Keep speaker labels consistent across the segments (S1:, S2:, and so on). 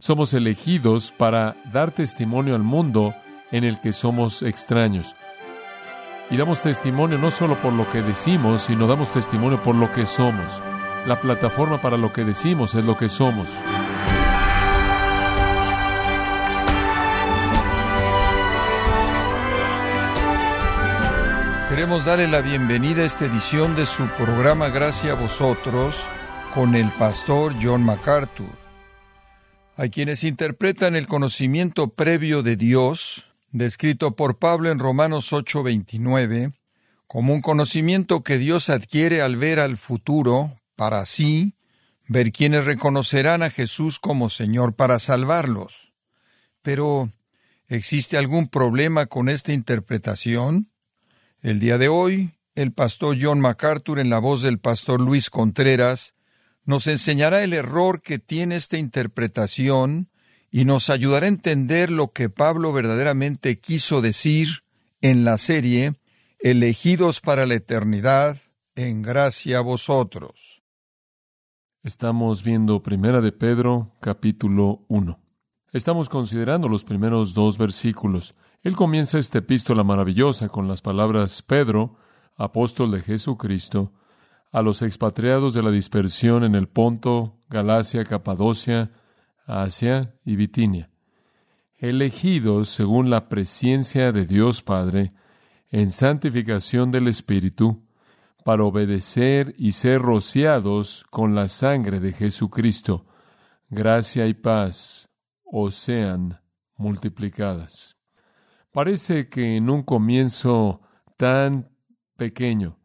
S1: Somos elegidos para dar testimonio al mundo en el que somos extraños. Y damos testimonio no solo por lo que decimos, sino damos testimonio por lo que somos. La plataforma para lo que decimos es lo que somos.
S2: Queremos darle la bienvenida a esta edición de su programa Gracias a vosotros con el pastor John MacArthur. Hay quienes interpretan el conocimiento previo de Dios, descrito por Pablo en Romanos 8:29, como un conocimiento que Dios adquiere al ver al futuro, para así ver quienes reconocerán a Jesús como Señor para salvarlos. Pero, ¿existe algún problema con esta interpretación? El día de hoy, el pastor John MacArthur, en la voz del pastor Luis Contreras, nos enseñará el error que tiene esta interpretación y nos ayudará a entender lo que Pablo verdaderamente quiso decir en la serie Elegidos para la eternidad, en gracia a vosotros.
S1: Estamos viendo Primera de Pedro, capítulo 1. Estamos considerando los primeros dos versículos. Él comienza esta epístola maravillosa con las palabras Pedro, apóstol de Jesucristo, a los expatriados de la dispersión en el Ponto, Galacia, Capadocia, Asia y Bitinia, elegidos según la presencia de Dios Padre, en santificación del Espíritu, para obedecer y ser rociados con la sangre de Jesucristo. Gracia y paz os sean multiplicadas. Parece que en un comienzo tan pequeño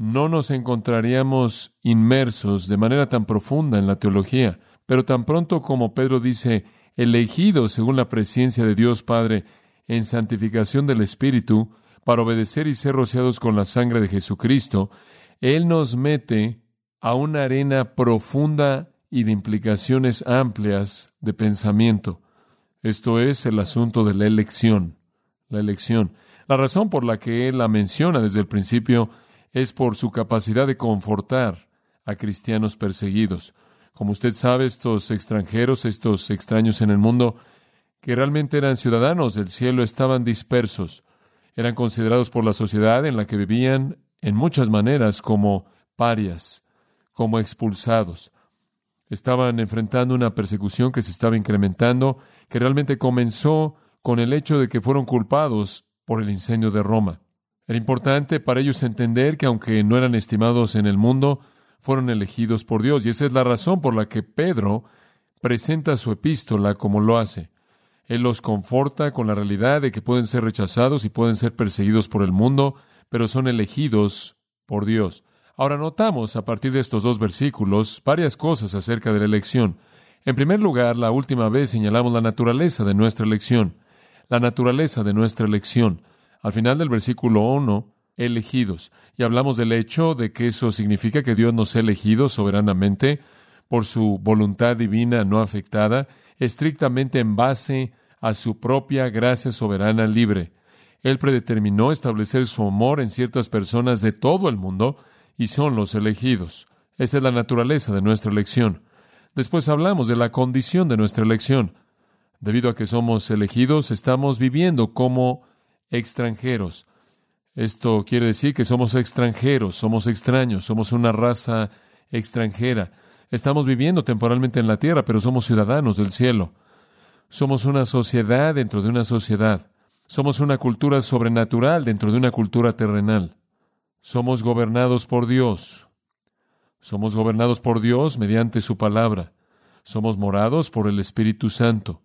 S1: no nos encontraríamos inmersos de manera tan profunda en la teología, pero tan pronto como Pedro dice, elegidos según la presencia de Dios Padre en santificación del Espíritu, para obedecer y ser rociados con la sangre de Jesucristo, Él nos mete a una arena profunda y de implicaciones amplias de pensamiento. Esto es el asunto de la elección la elección. La razón por la que él la menciona desde el principio es por su capacidad de confortar a cristianos perseguidos. Como usted sabe, estos extranjeros, estos extraños en el mundo, que realmente eran ciudadanos del cielo, estaban dispersos. Eran considerados por la sociedad en la que vivían en muchas maneras como parias, como expulsados. Estaban enfrentando una persecución que se estaba incrementando, que realmente comenzó con el hecho de que fueron culpados por el incendio de Roma. Era importante para ellos entender que aunque no eran estimados en el mundo, fueron elegidos por Dios. Y esa es la razón por la que Pedro presenta su epístola como lo hace. Él los conforta con la realidad de que pueden ser rechazados y pueden ser perseguidos por el mundo, pero son elegidos por Dios. Ahora notamos a partir de estos dos versículos varias cosas acerca de la elección. En primer lugar, la última vez señalamos la naturaleza de nuestra elección la naturaleza de nuestra elección. Al final del versículo 1, elegidos. Y hablamos del hecho de que eso significa que Dios nos ha elegido soberanamente por su voluntad divina no afectada, estrictamente en base a su propia gracia soberana libre. Él predeterminó establecer su amor en ciertas personas de todo el mundo y son los elegidos. Esa es la naturaleza de nuestra elección. Después hablamos de la condición de nuestra elección. Debido a que somos elegidos, estamos viviendo como extranjeros. Esto quiere decir que somos extranjeros, somos extraños, somos una raza extranjera. Estamos viviendo temporalmente en la tierra, pero somos ciudadanos del cielo. Somos una sociedad dentro de una sociedad. Somos una cultura sobrenatural dentro de una cultura terrenal. Somos gobernados por Dios. Somos gobernados por Dios mediante su palabra. Somos morados por el Espíritu Santo.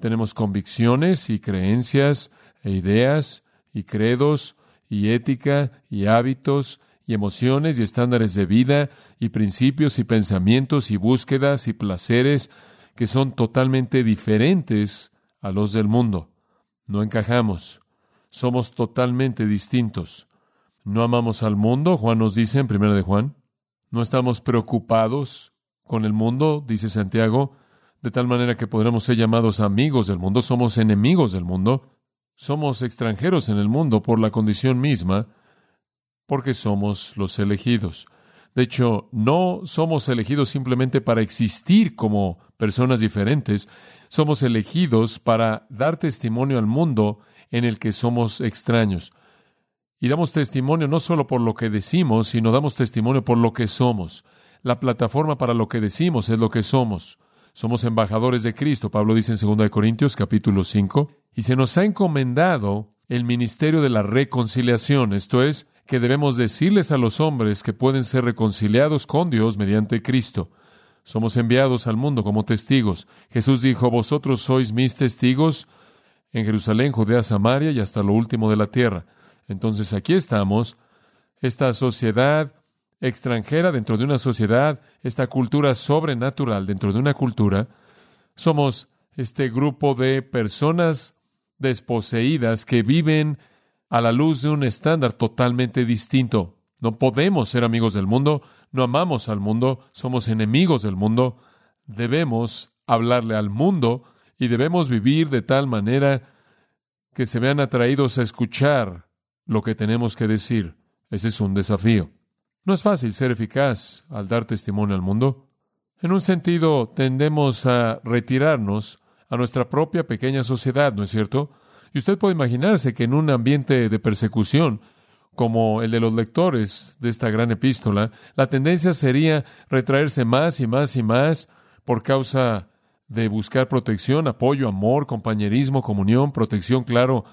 S1: Tenemos convicciones y creencias e ideas y credos y ética y hábitos y emociones y estándares de vida y principios y pensamientos y búsquedas y placeres que son totalmente diferentes a los del mundo. No encajamos. Somos totalmente distintos. No amamos al mundo, Juan nos dice en 1 de Juan. No estamos preocupados con el mundo, dice Santiago de tal manera que podremos ser llamados amigos del mundo, somos enemigos del mundo, somos extranjeros en el mundo por la condición misma, porque somos los elegidos. De hecho, no somos elegidos simplemente para existir como personas diferentes, somos elegidos para dar testimonio al mundo en el que somos extraños. Y damos testimonio no solo por lo que decimos, sino damos testimonio por lo que somos. La plataforma para lo que decimos es lo que somos. Somos embajadores de Cristo, Pablo dice en 2 Corintios capítulo 5, y se nos ha encomendado el ministerio de la reconciliación, esto es, que debemos decirles a los hombres que pueden ser reconciliados con Dios mediante Cristo. Somos enviados al mundo como testigos. Jesús dijo, vosotros sois mis testigos en Jerusalén, Judea, Samaria y hasta lo último de la tierra. Entonces aquí estamos, esta sociedad extranjera dentro de una sociedad, esta cultura sobrenatural dentro de una cultura, somos este grupo de personas desposeídas que viven a la luz de un estándar totalmente distinto. No podemos ser amigos del mundo, no amamos al mundo, somos enemigos del mundo. Debemos hablarle al mundo y debemos vivir de tal manera que se vean atraídos a escuchar lo que tenemos que decir. Ese es un desafío. No es fácil ser eficaz al dar testimonio al mundo. En un sentido, tendemos a retirarnos a nuestra propia pequeña sociedad, ¿no es cierto? Y usted puede imaginarse que en un ambiente de persecución, como el de los lectores de esta gran epístola, la tendencia sería retraerse más y más y más por causa de buscar protección, apoyo, amor, compañerismo, comunión, protección, claro,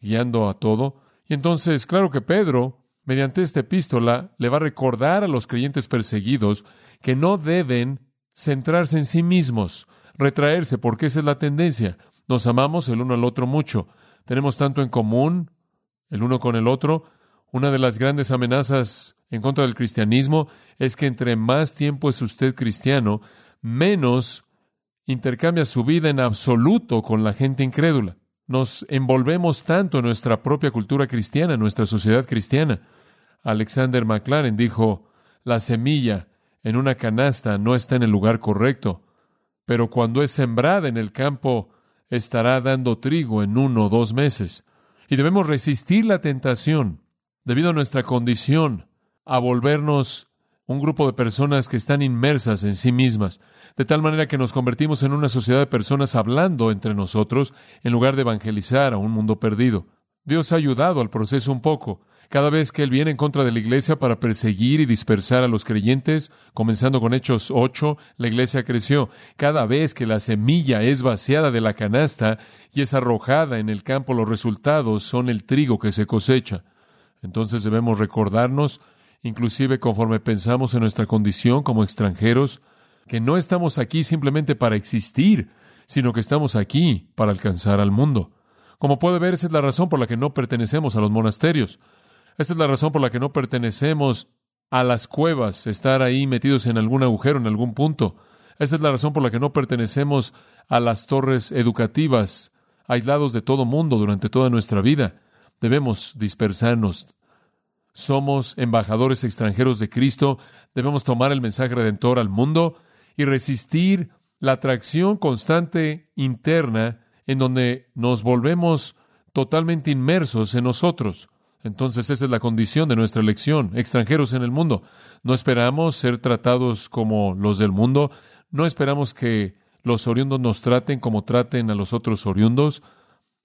S1: guiando a todo. Y entonces, claro que Pedro, mediante esta epístola, le va a recordar a los creyentes perseguidos que no deben centrarse en sí mismos, retraerse, porque esa es la tendencia. Nos amamos el uno al otro mucho. Tenemos tanto en común el uno con el otro. Una de las grandes amenazas en contra del cristianismo es que entre más tiempo es usted cristiano, menos intercambia su vida en absoluto con la gente incrédula. Nos envolvemos tanto en nuestra propia cultura cristiana, en nuestra sociedad cristiana. Alexander McLaren dijo, la semilla en una canasta no está en el lugar correcto, pero cuando es sembrada en el campo estará dando trigo en uno o dos meses. Y debemos resistir la tentación, debido a nuestra condición, a volvernos un grupo de personas que están inmersas en sí mismas, de tal manera que nos convertimos en una sociedad de personas hablando entre nosotros en lugar de evangelizar a un mundo perdido. Dios ha ayudado al proceso un poco, cada vez que Él viene en contra de la iglesia para perseguir y dispersar a los creyentes, comenzando con Hechos 8, la iglesia creció. Cada vez que la semilla es vaciada de la canasta y es arrojada en el campo, los resultados son el trigo que se cosecha. Entonces debemos recordarnos, inclusive conforme pensamos en nuestra condición como extranjeros, que no estamos aquí simplemente para existir, sino que estamos aquí para alcanzar al mundo. Como puede ver, esa es la razón por la que no pertenecemos a los monasterios. Esta es la razón por la que no pertenecemos a las cuevas, estar ahí metidos en algún agujero, en algún punto. Esta es la razón por la que no pertenecemos a las torres educativas, aislados de todo mundo durante toda nuestra vida. Debemos dispersarnos. Somos embajadores extranjeros de Cristo, debemos tomar el mensaje redentor al mundo y resistir la atracción constante interna en donde nos volvemos totalmente inmersos en nosotros. Entonces esa es la condición de nuestra elección, extranjeros en el mundo. No esperamos ser tratados como los del mundo, no esperamos que los oriundos nos traten como traten a los otros oriundos.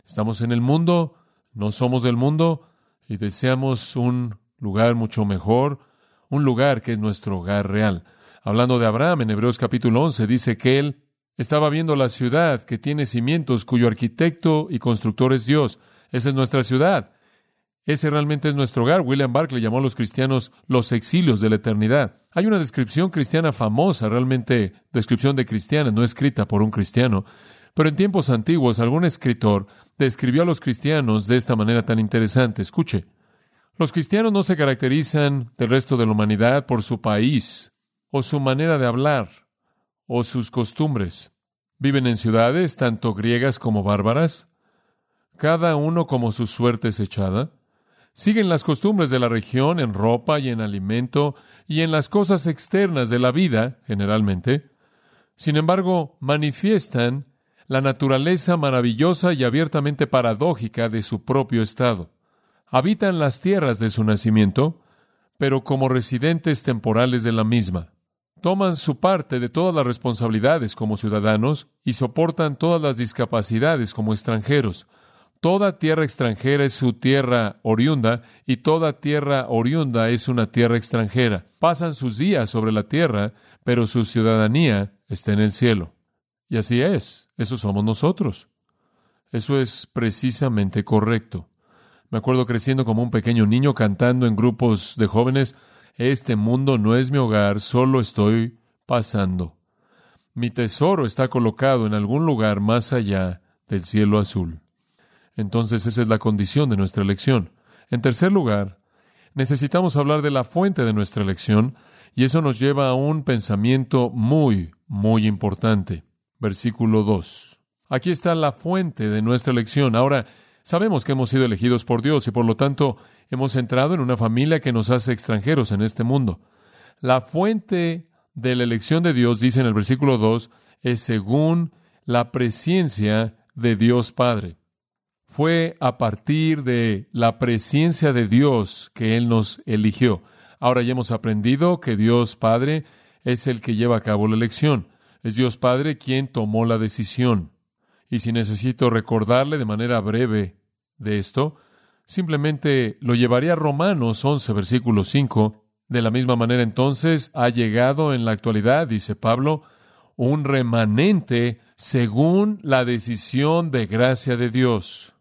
S1: Estamos en el mundo, no somos del mundo y deseamos un lugar mucho mejor, un lugar que es nuestro hogar real. Hablando de Abraham en Hebreos capítulo 11, dice que él estaba viendo la ciudad que tiene cimientos, cuyo arquitecto y constructor es Dios. Esa es nuestra ciudad. Ese realmente es nuestro hogar. William Barclay llamó a los cristianos los exilios de la eternidad. Hay una descripción cristiana famosa, realmente descripción de cristiana, no escrita por un cristiano, pero en tiempos antiguos algún escritor describió a los cristianos de esta manera tan interesante. Escuche, los cristianos no se caracterizan del resto de la humanidad por su país, o su manera de hablar, o sus costumbres. Viven en ciudades tanto griegas como bárbaras, cada uno como su suerte es echada siguen las costumbres de la región en ropa y en alimento y en las cosas externas de la vida, generalmente. Sin embargo, manifiestan la naturaleza maravillosa y abiertamente paradójica de su propio estado. Habitan las tierras de su nacimiento, pero como residentes temporales de la misma. Toman su parte de todas las responsabilidades como ciudadanos y soportan todas las discapacidades como extranjeros. Toda tierra extranjera es su tierra oriunda y toda tierra oriunda es una tierra extranjera. Pasan sus días sobre la tierra, pero su ciudadanía está en el cielo. Y así es, eso somos nosotros. Eso es precisamente correcto. Me acuerdo creciendo como un pequeño niño cantando en grupos de jóvenes, este mundo no es mi hogar, solo estoy pasando. Mi tesoro está colocado en algún lugar más allá del cielo azul. Entonces esa es la condición de nuestra elección. En tercer lugar, necesitamos hablar de la fuente de nuestra elección y eso nos lleva a un pensamiento muy, muy importante. Versículo 2. Aquí está la fuente de nuestra elección. Ahora, sabemos que hemos sido elegidos por Dios y por lo tanto hemos entrado en una familia que nos hace extranjeros en este mundo. La fuente de la elección de Dios, dice en el versículo 2, es según la presencia de Dios Padre fue a partir de la presencia de Dios que Él nos eligió. Ahora ya hemos aprendido que Dios Padre es el que lleva a cabo la elección. Es Dios Padre quien tomó la decisión. Y si necesito recordarle de manera breve de esto, simplemente lo llevaría a Romanos 11, versículo 5. De la misma manera entonces ha llegado en la actualidad, dice Pablo, un remanente según la decisión de gracia de Dios.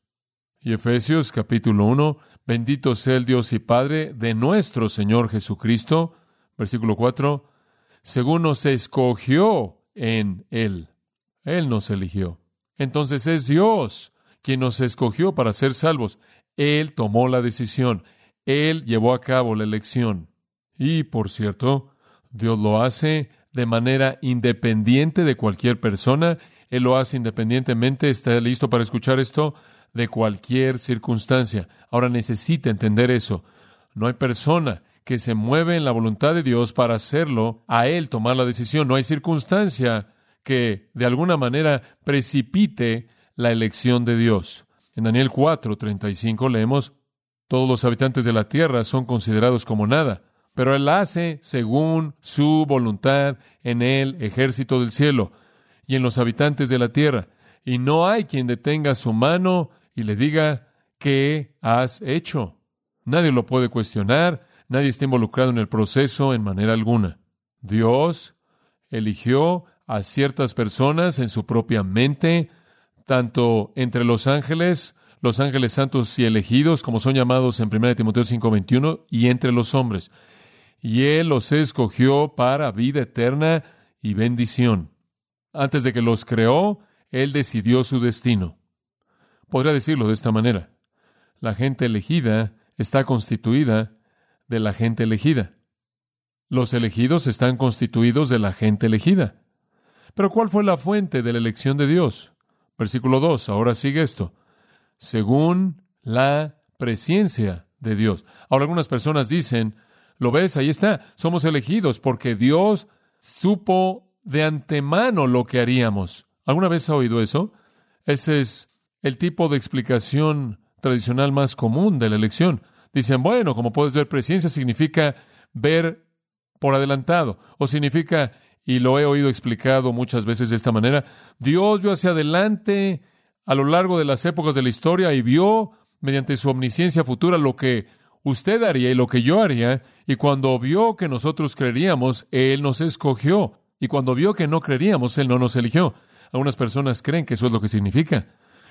S1: Y Efesios capítulo 1, bendito sea el Dios y Padre de nuestro Señor Jesucristo, versículo 4, según nos escogió en Él. Él nos eligió. Entonces es Dios quien nos escogió para ser salvos. Él tomó la decisión. Él llevó a cabo la elección. Y, por cierto, Dios lo hace de manera independiente de cualquier persona. Él lo hace independientemente. ¿Está listo para escuchar esto? De cualquier circunstancia. Ahora necesita entender eso. No hay persona que se mueve en la voluntad de Dios para hacerlo, a Él tomar la decisión. No hay circunstancia que de alguna manera precipite la elección de Dios. En Daniel 4, 35 leemos, todos los habitantes de la tierra son considerados como nada, pero Él hace según su voluntad en el ejército del cielo y en los habitantes de la tierra. Y no hay quien detenga su mano y le diga, ¿qué has hecho? Nadie lo puede cuestionar, nadie está involucrado en el proceso en manera alguna. Dios eligió a ciertas personas en su propia mente, tanto entre los ángeles, los ángeles santos y elegidos, como son llamados en 1 Timoteo 5:21, y entre los hombres. Y Él los escogió para vida eterna y bendición. Antes de que los creó, Él decidió su destino. Podría decirlo de esta manera. La gente elegida está constituida de la gente elegida. Los elegidos están constituidos de la gente elegida. Pero ¿cuál fue la fuente de la elección de Dios? Versículo 2, ahora sigue esto. Según la presencia de Dios. Ahora algunas personas dicen, lo ves, ahí está, somos elegidos porque Dios supo de antemano lo que haríamos. ¿Alguna vez ha oído eso? Ese es el tipo de explicación tradicional más común de la elección. Dicen, bueno, como puedes ver, presencia significa ver por adelantado, o significa, y lo he oído explicado muchas veces de esta manera, Dios vio hacia adelante a lo largo de las épocas de la historia y vio mediante su omnisciencia futura lo que usted haría y lo que yo haría, y cuando vio que nosotros creeríamos, Él nos escogió, y cuando vio que no creeríamos, Él no nos eligió. Algunas personas creen que eso es lo que significa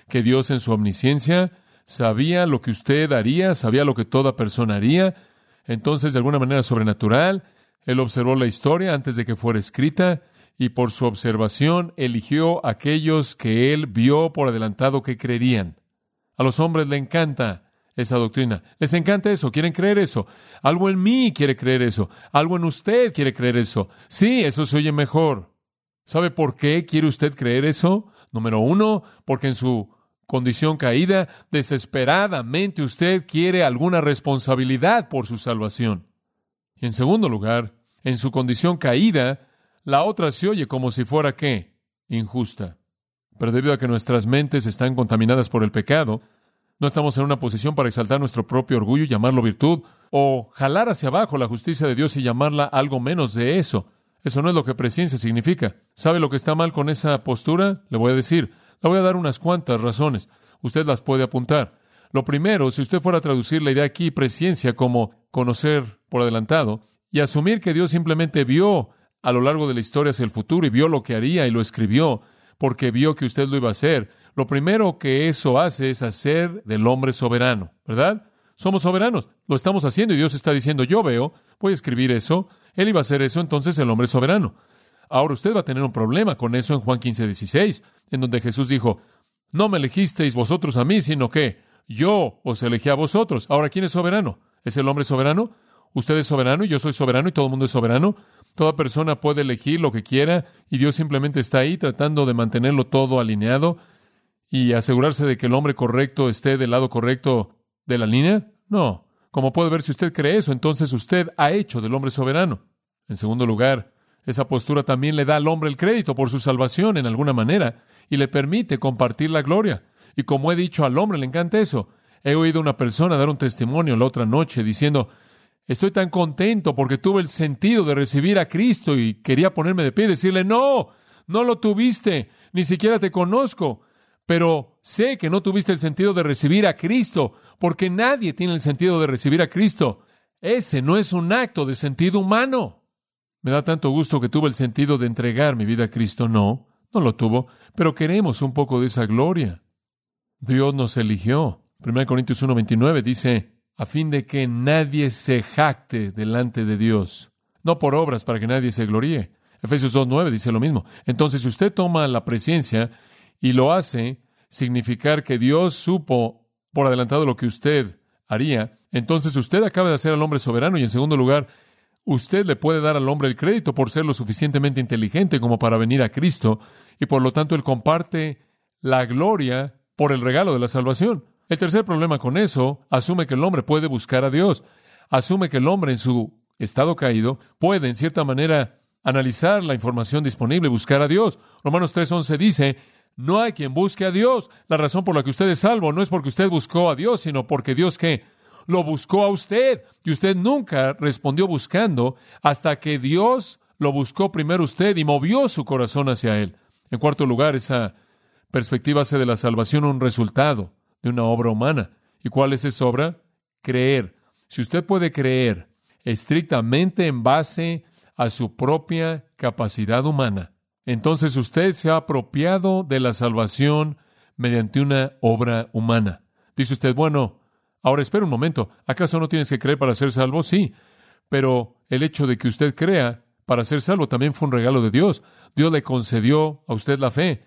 S1: que Dios en su omnisciencia sabía lo que usted haría, sabía lo que toda persona haría. Entonces, de alguna manera sobrenatural, Él observó la historia antes de que fuera escrita y por su observación eligió a aquellos que Él vio por adelantado que creerían. A los hombres le encanta esa doctrina. Les encanta eso, quieren creer eso. Algo en mí quiere creer eso. Algo en usted quiere creer eso. Sí, eso se oye mejor. ¿Sabe por qué quiere usted creer eso? Número uno, porque en su condición caída, desesperadamente usted quiere alguna responsabilidad por su salvación. Y en segundo lugar, en su condición caída, la otra se oye como si fuera qué? Injusta. Pero debido a que nuestras mentes están contaminadas por el pecado, No estamos en una posición para exaltar nuestro propio orgullo y llamarlo virtud, o jalar hacia abajo la justicia de Dios y llamarla algo menos de eso. Eso no es lo que presencia significa. ¿Sabe lo que está mal con esa postura? Le voy a decir. Le voy a dar unas cuantas razones. Usted las puede apuntar. Lo primero, si usted fuera a traducir la idea aquí, presencia, como conocer por adelantado, y asumir que Dios simplemente vio a lo largo de la historia hacia el futuro y vio lo que haría y lo escribió porque vio que usted lo iba a hacer, lo primero que eso hace es hacer del hombre soberano, ¿verdad? Somos soberanos, lo estamos haciendo y Dios está diciendo, yo veo, voy a escribir eso, Él iba a hacer eso, entonces el hombre es soberano. Ahora usted va a tener un problema con eso en Juan 15, 16, en donde Jesús dijo, no me elegisteis vosotros a mí, sino que yo os elegí a vosotros. Ahora, ¿quién es soberano? ¿Es el hombre soberano? Usted es soberano y yo soy soberano y todo el mundo es soberano. Toda persona puede elegir lo que quiera y Dios simplemente está ahí tratando de mantenerlo todo alineado y asegurarse de que el hombre correcto esté del lado correcto de la línea. No. Como puede ver, si usted cree eso, entonces usted ha hecho del hombre soberano. En segundo lugar, esa postura también le da al hombre el crédito por su salvación en alguna manera y le permite compartir la gloria. Y como he dicho, al hombre le encanta eso. He oído a una persona dar un testimonio la otra noche diciendo, estoy tan contento porque tuve el sentido de recibir a Cristo y quería ponerme de pie y decirle, no, no lo tuviste, ni siquiera te conozco, pero sé que no tuviste el sentido de recibir a Cristo, porque nadie tiene el sentido de recibir a Cristo. Ese no es un acto de sentido humano. Me da tanto gusto que tuve el sentido de entregar mi vida a Cristo. No, no lo tuvo, pero queremos un poco de esa gloria. Dios nos eligió. 1 Corintios 1:29 dice, a fin de que nadie se jacte delante de Dios, no por obras para que nadie se gloríe. Efesios 2:9 dice lo mismo. Entonces, si usted toma la presencia y lo hace significar que Dios supo por adelantado lo que usted haría, entonces usted acaba de hacer al hombre soberano y en segundo lugar, usted le puede dar al hombre el crédito por ser lo suficientemente inteligente como para venir a Cristo y por lo tanto él comparte la gloria por el regalo de la salvación. El tercer problema con eso, asume que el hombre puede buscar a Dios, asume que el hombre en su estado caído puede en cierta manera analizar la información disponible buscar a Dios. Romanos 3:11 dice, no hay quien busque a Dios. La razón por la que usted es salvo no es porque usted buscó a Dios, sino porque Dios que lo buscó a usted y usted nunca respondió buscando hasta que Dios lo buscó primero usted y movió su corazón hacia él. En cuarto lugar, esa perspectiva hace de la salvación un resultado de una obra humana. ¿Y cuál es esa obra? Creer. Si usted puede creer estrictamente en base a su propia capacidad humana, entonces usted se ha apropiado de la salvación mediante una obra humana. Dice usted, bueno, ahora espera un momento, ¿acaso no tienes que creer para ser salvo? Sí, pero el hecho de que usted crea para ser salvo también fue un regalo de Dios. Dios le concedió a usted la fe.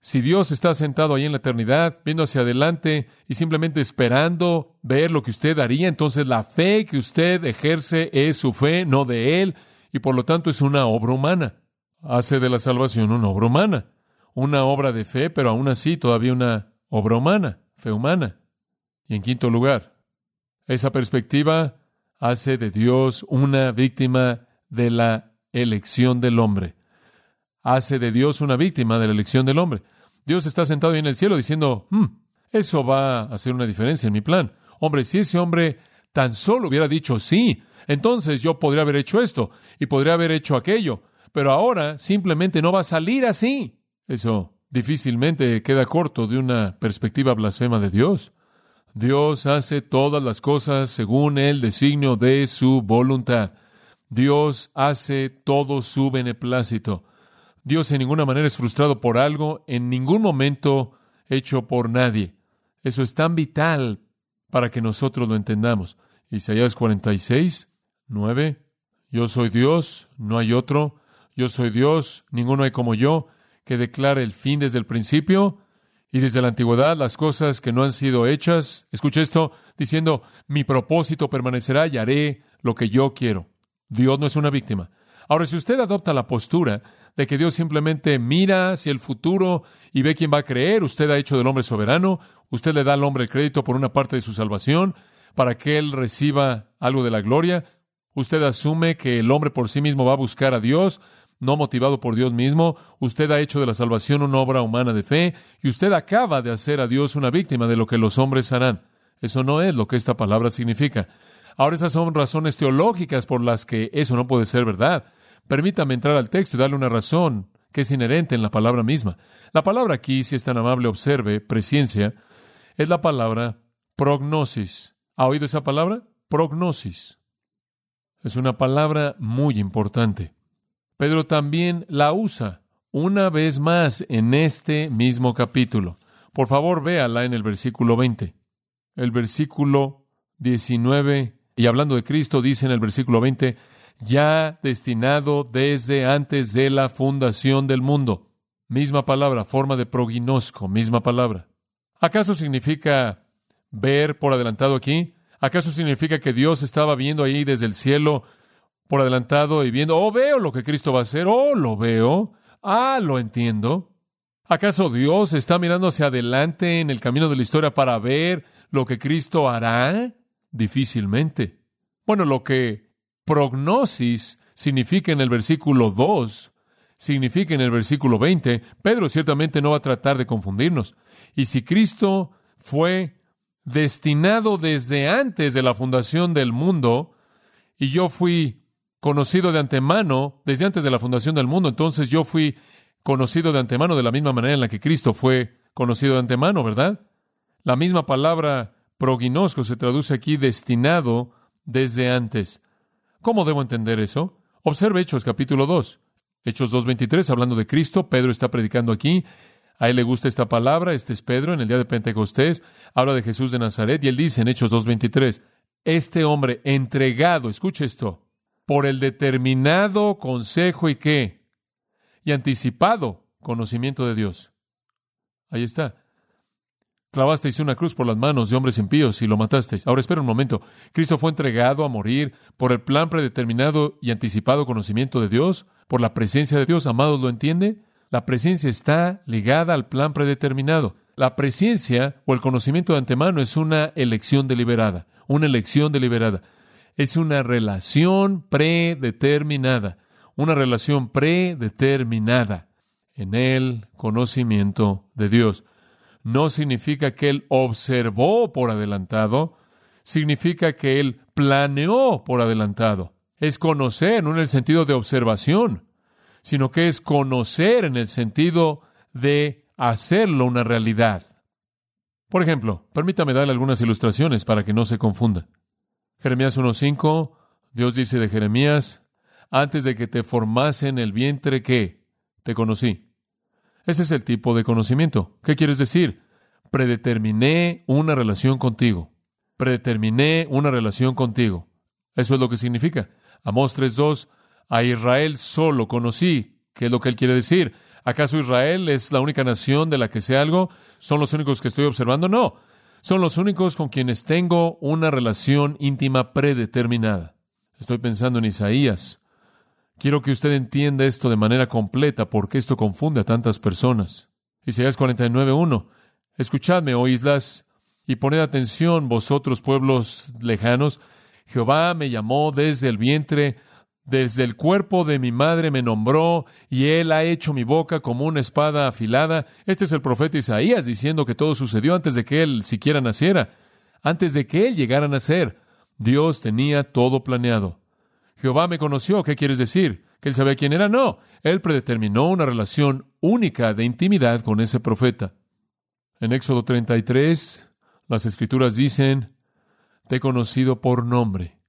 S1: Si Dios está sentado ahí en la eternidad, viendo hacia adelante y simplemente esperando ver lo que usted haría, entonces la fe que usted ejerce es su fe, no de Él, y por lo tanto es una obra humana hace de la salvación una obra humana, una obra de fe, pero aún así todavía una obra humana, fe humana. Y en quinto lugar, esa perspectiva hace de Dios una víctima de la elección del hombre. Hace de Dios una víctima de la elección del hombre. Dios está sentado ahí en el cielo diciendo, hmm, eso va a hacer una diferencia en mi plan. Hombre, si ese hombre tan solo hubiera dicho sí, entonces yo podría haber hecho esto y podría haber hecho aquello pero ahora simplemente no va a salir así. Eso difícilmente queda corto de una perspectiva blasfema de Dios. Dios hace todas las cosas según el designio de su voluntad. Dios hace todo su beneplácito. Dios en ninguna manera es frustrado por algo, en ningún momento hecho por nadie. Eso es tan vital para que nosotros lo entendamos. Isaías 46, 9. Yo soy Dios, no hay otro. Yo soy Dios, ninguno hay como yo, que declare el fin desde el principio y desde la antigüedad las cosas que no han sido hechas. Escuche esto, diciendo, mi propósito permanecerá y haré lo que yo quiero. Dios no es una víctima. Ahora, si usted adopta la postura de que Dios simplemente mira hacia el futuro y ve quién va a creer, usted ha hecho del hombre soberano, usted le da al hombre el crédito por una parte de su salvación para que él reciba algo de la gloria, usted asume que el hombre por sí mismo va a buscar a Dios, no motivado por Dios mismo, usted ha hecho de la salvación una obra humana de fe y usted acaba de hacer a Dios una víctima de lo que los hombres harán. Eso no es lo que esta palabra significa. Ahora esas son razones teológicas por las que eso no puede ser verdad. Permítame entrar al texto y darle una razón que es inherente en la palabra misma. La palabra aquí, si es tan amable, observe, presciencia, es la palabra prognosis. ¿Ha oído esa palabra? Prognosis. Es una palabra muy importante. Pedro también la usa una vez más en este mismo capítulo. Por favor, véala en el versículo 20. El versículo 19, y hablando de Cristo, dice en el versículo 20, ya destinado desde antes de la fundación del mundo. Misma palabra, forma de proginosco, misma palabra. ¿Acaso significa ver por adelantado aquí? ¿Acaso significa que Dios estaba viendo ahí desde el cielo por adelantado y viendo, oh, veo lo que Cristo va a hacer, oh, lo veo, ah, lo entiendo? ¿Acaso Dios está mirando hacia adelante en el camino de la historia para ver lo que Cristo hará? Difícilmente. Bueno, lo que prognosis significa en el versículo 2, significa en el versículo 20, Pedro ciertamente no va a tratar de confundirnos. Y si Cristo fue destinado desde antes de la fundación del mundo, y yo fui conocido de antemano desde antes de la fundación del mundo, entonces yo fui conocido de antemano de la misma manera en la que Cristo fue conocido de antemano, ¿verdad? La misma palabra proginosco se traduce aquí destinado desde antes. ¿Cómo debo entender eso? Observe Hechos capítulo 2. Hechos 2.23, hablando de Cristo, Pedro está predicando aquí. A él le gusta esta palabra, este es Pedro, en el día de Pentecostés, habla de Jesús de Nazaret y él dice en Hechos 2.23, este hombre entregado, escuche esto, por el determinado consejo y qué, y anticipado conocimiento de Dios. Ahí está. Clavasteis una cruz por las manos de hombres impíos y lo matasteis. Ahora espera un momento. ¿Cristo fue entregado a morir por el plan predeterminado y anticipado conocimiento de Dios? ¿Por la presencia de Dios? Amados, ¿lo entiende? La presencia está ligada al plan predeterminado. La presencia o el conocimiento de antemano es una elección deliberada. Una elección deliberada. Es una relación predeterminada. Una relación predeterminada en el conocimiento de Dios no significa que él observó por adelantado, significa que él planeó por adelantado. Es conocer, no en el sentido de observación, sino que es conocer en el sentido de hacerlo una realidad. Por ejemplo, permítame darle algunas ilustraciones para que no se confunda. Jeremías 1.5, Dios dice de Jeremías, antes de que te formase en el vientre que te conocí. Ese es el tipo de conocimiento. ¿Qué quieres decir? Predeterminé una relación contigo. Predeterminé una relación contigo. Eso es lo que significa. Amós 3.2, a Israel solo conocí. ¿Qué es lo que él quiere decir? ¿Acaso Israel es la única nación de la que sé algo? ¿Son los únicos que estoy observando? No. Son los únicos con quienes tengo una relación íntima predeterminada. Estoy pensando en Isaías. Quiero que usted entienda esto de manera completa porque esto confunde a tantas personas. Isaías 49.1. Escuchadme, oh islas, y poned atención, vosotros pueblos lejanos. Jehová me llamó desde el vientre, desde el cuerpo de mi madre me nombró, y él ha hecho mi boca como una espada afilada. Este es el profeta Isaías diciendo que todo sucedió antes de que él siquiera naciera, antes de que él llegara a nacer. Dios tenía todo planeado. Jehová me conoció. ¿Qué quieres decir? ¿Que él sabía quién era? No. Él predeterminó una relación única de intimidad con ese profeta. En Éxodo 33, las escrituras dicen, te he conocido por nombre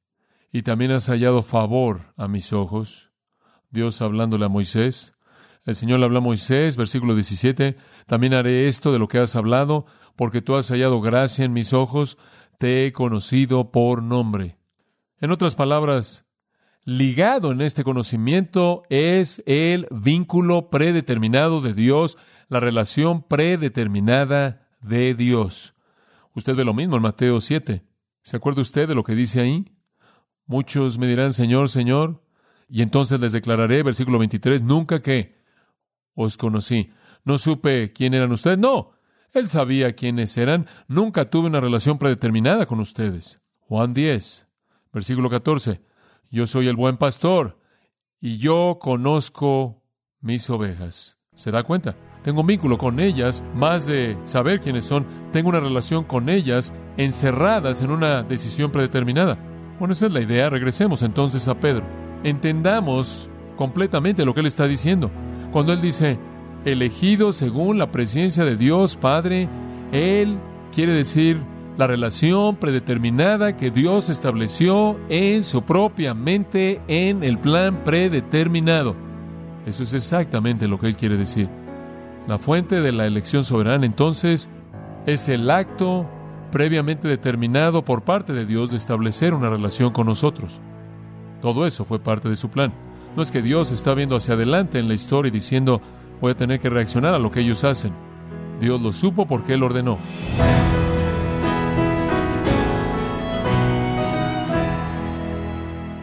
S1: y también has hallado favor a mis ojos. Dios hablándole a Moisés. El Señor le habla a Moisés, versículo 17, también haré esto de lo que has hablado, porque tú has hallado gracia en mis ojos, te he conocido por nombre. En otras palabras, ligado en este conocimiento es el vínculo predeterminado de Dios, la relación predeterminada de Dios. Usted ve lo mismo en Mateo 7. ¿Se acuerda usted de lo que dice ahí? Muchos me dirán, Señor, Señor, y entonces les declararé, versículo 23, nunca que os conocí. No supe quién eran ustedes. No, él sabía quiénes eran. Nunca tuve una relación predeterminada con ustedes. Juan 10, versículo 14. Yo soy el buen pastor, y yo conozco mis ovejas. ¿Se da cuenta? Tengo un vínculo con ellas, más de saber quiénes son, tengo una relación con ellas encerradas en una decisión predeterminada. Bueno, esa es la idea. Regresemos entonces a Pedro. Entendamos completamente lo que él está diciendo. Cuando él dice, elegido según la presencia de Dios Padre, él quiere decir la relación predeterminada que Dios estableció en su propia mente en el plan predeterminado. Eso es exactamente lo que él quiere decir. La fuente de la elección soberana entonces es el acto previamente determinado por parte de Dios de establecer una relación con nosotros. Todo eso fue parte de su plan. No es que Dios está viendo hacia adelante en la historia y diciendo voy a tener que reaccionar a lo que ellos hacen. Dios lo supo porque Él ordenó.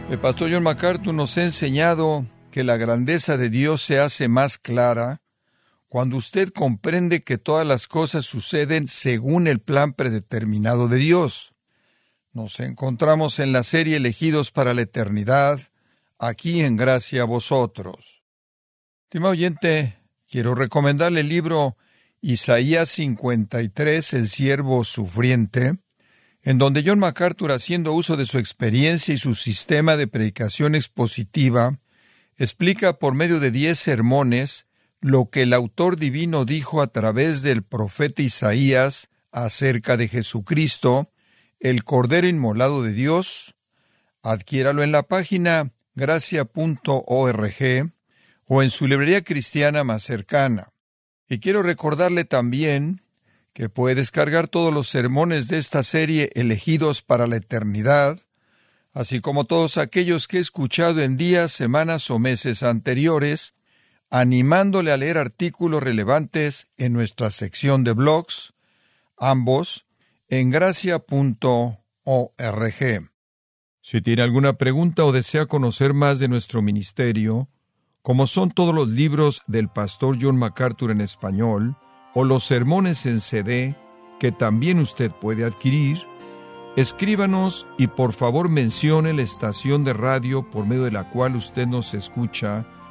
S2: El pastor John MacArthur nos ha enseñado que la grandeza de Dios se hace más clara cuando usted comprende que todas las cosas suceden según el plan predeterminado de Dios. Nos encontramos en la serie Elegidos para la Eternidad, aquí en Gracia a vosotros. Estimado oyente, quiero recomendarle el libro Isaías 53, El siervo sufriente, en donde John MacArthur, haciendo uso de su experiencia y su sistema de predicación expositiva, explica por medio de diez sermones lo que el autor divino dijo a través del profeta Isaías acerca de Jesucristo, el Cordero Inmolado de Dios. Adquiéralo en la página gracia.org o en su librería cristiana más cercana. Y quiero recordarle también que puede descargar todos los sermones de esta serie elegidos para la eternidad, así como todos aquellos que he escuchado en días, semanas o meses anteriores, animándole a leer artículos relevantes en nuestra sección de blogs, ambos en gracia.org. Si tiene alguna pregunta o desea conocer más de nuestro ministerio, como son todos los libros del pastor John MacArthur en español, o los sermones en CD, que también usted puede adquirir, escríbanos y por favor mencione la estación de radio por medio de la cual usted nos escucha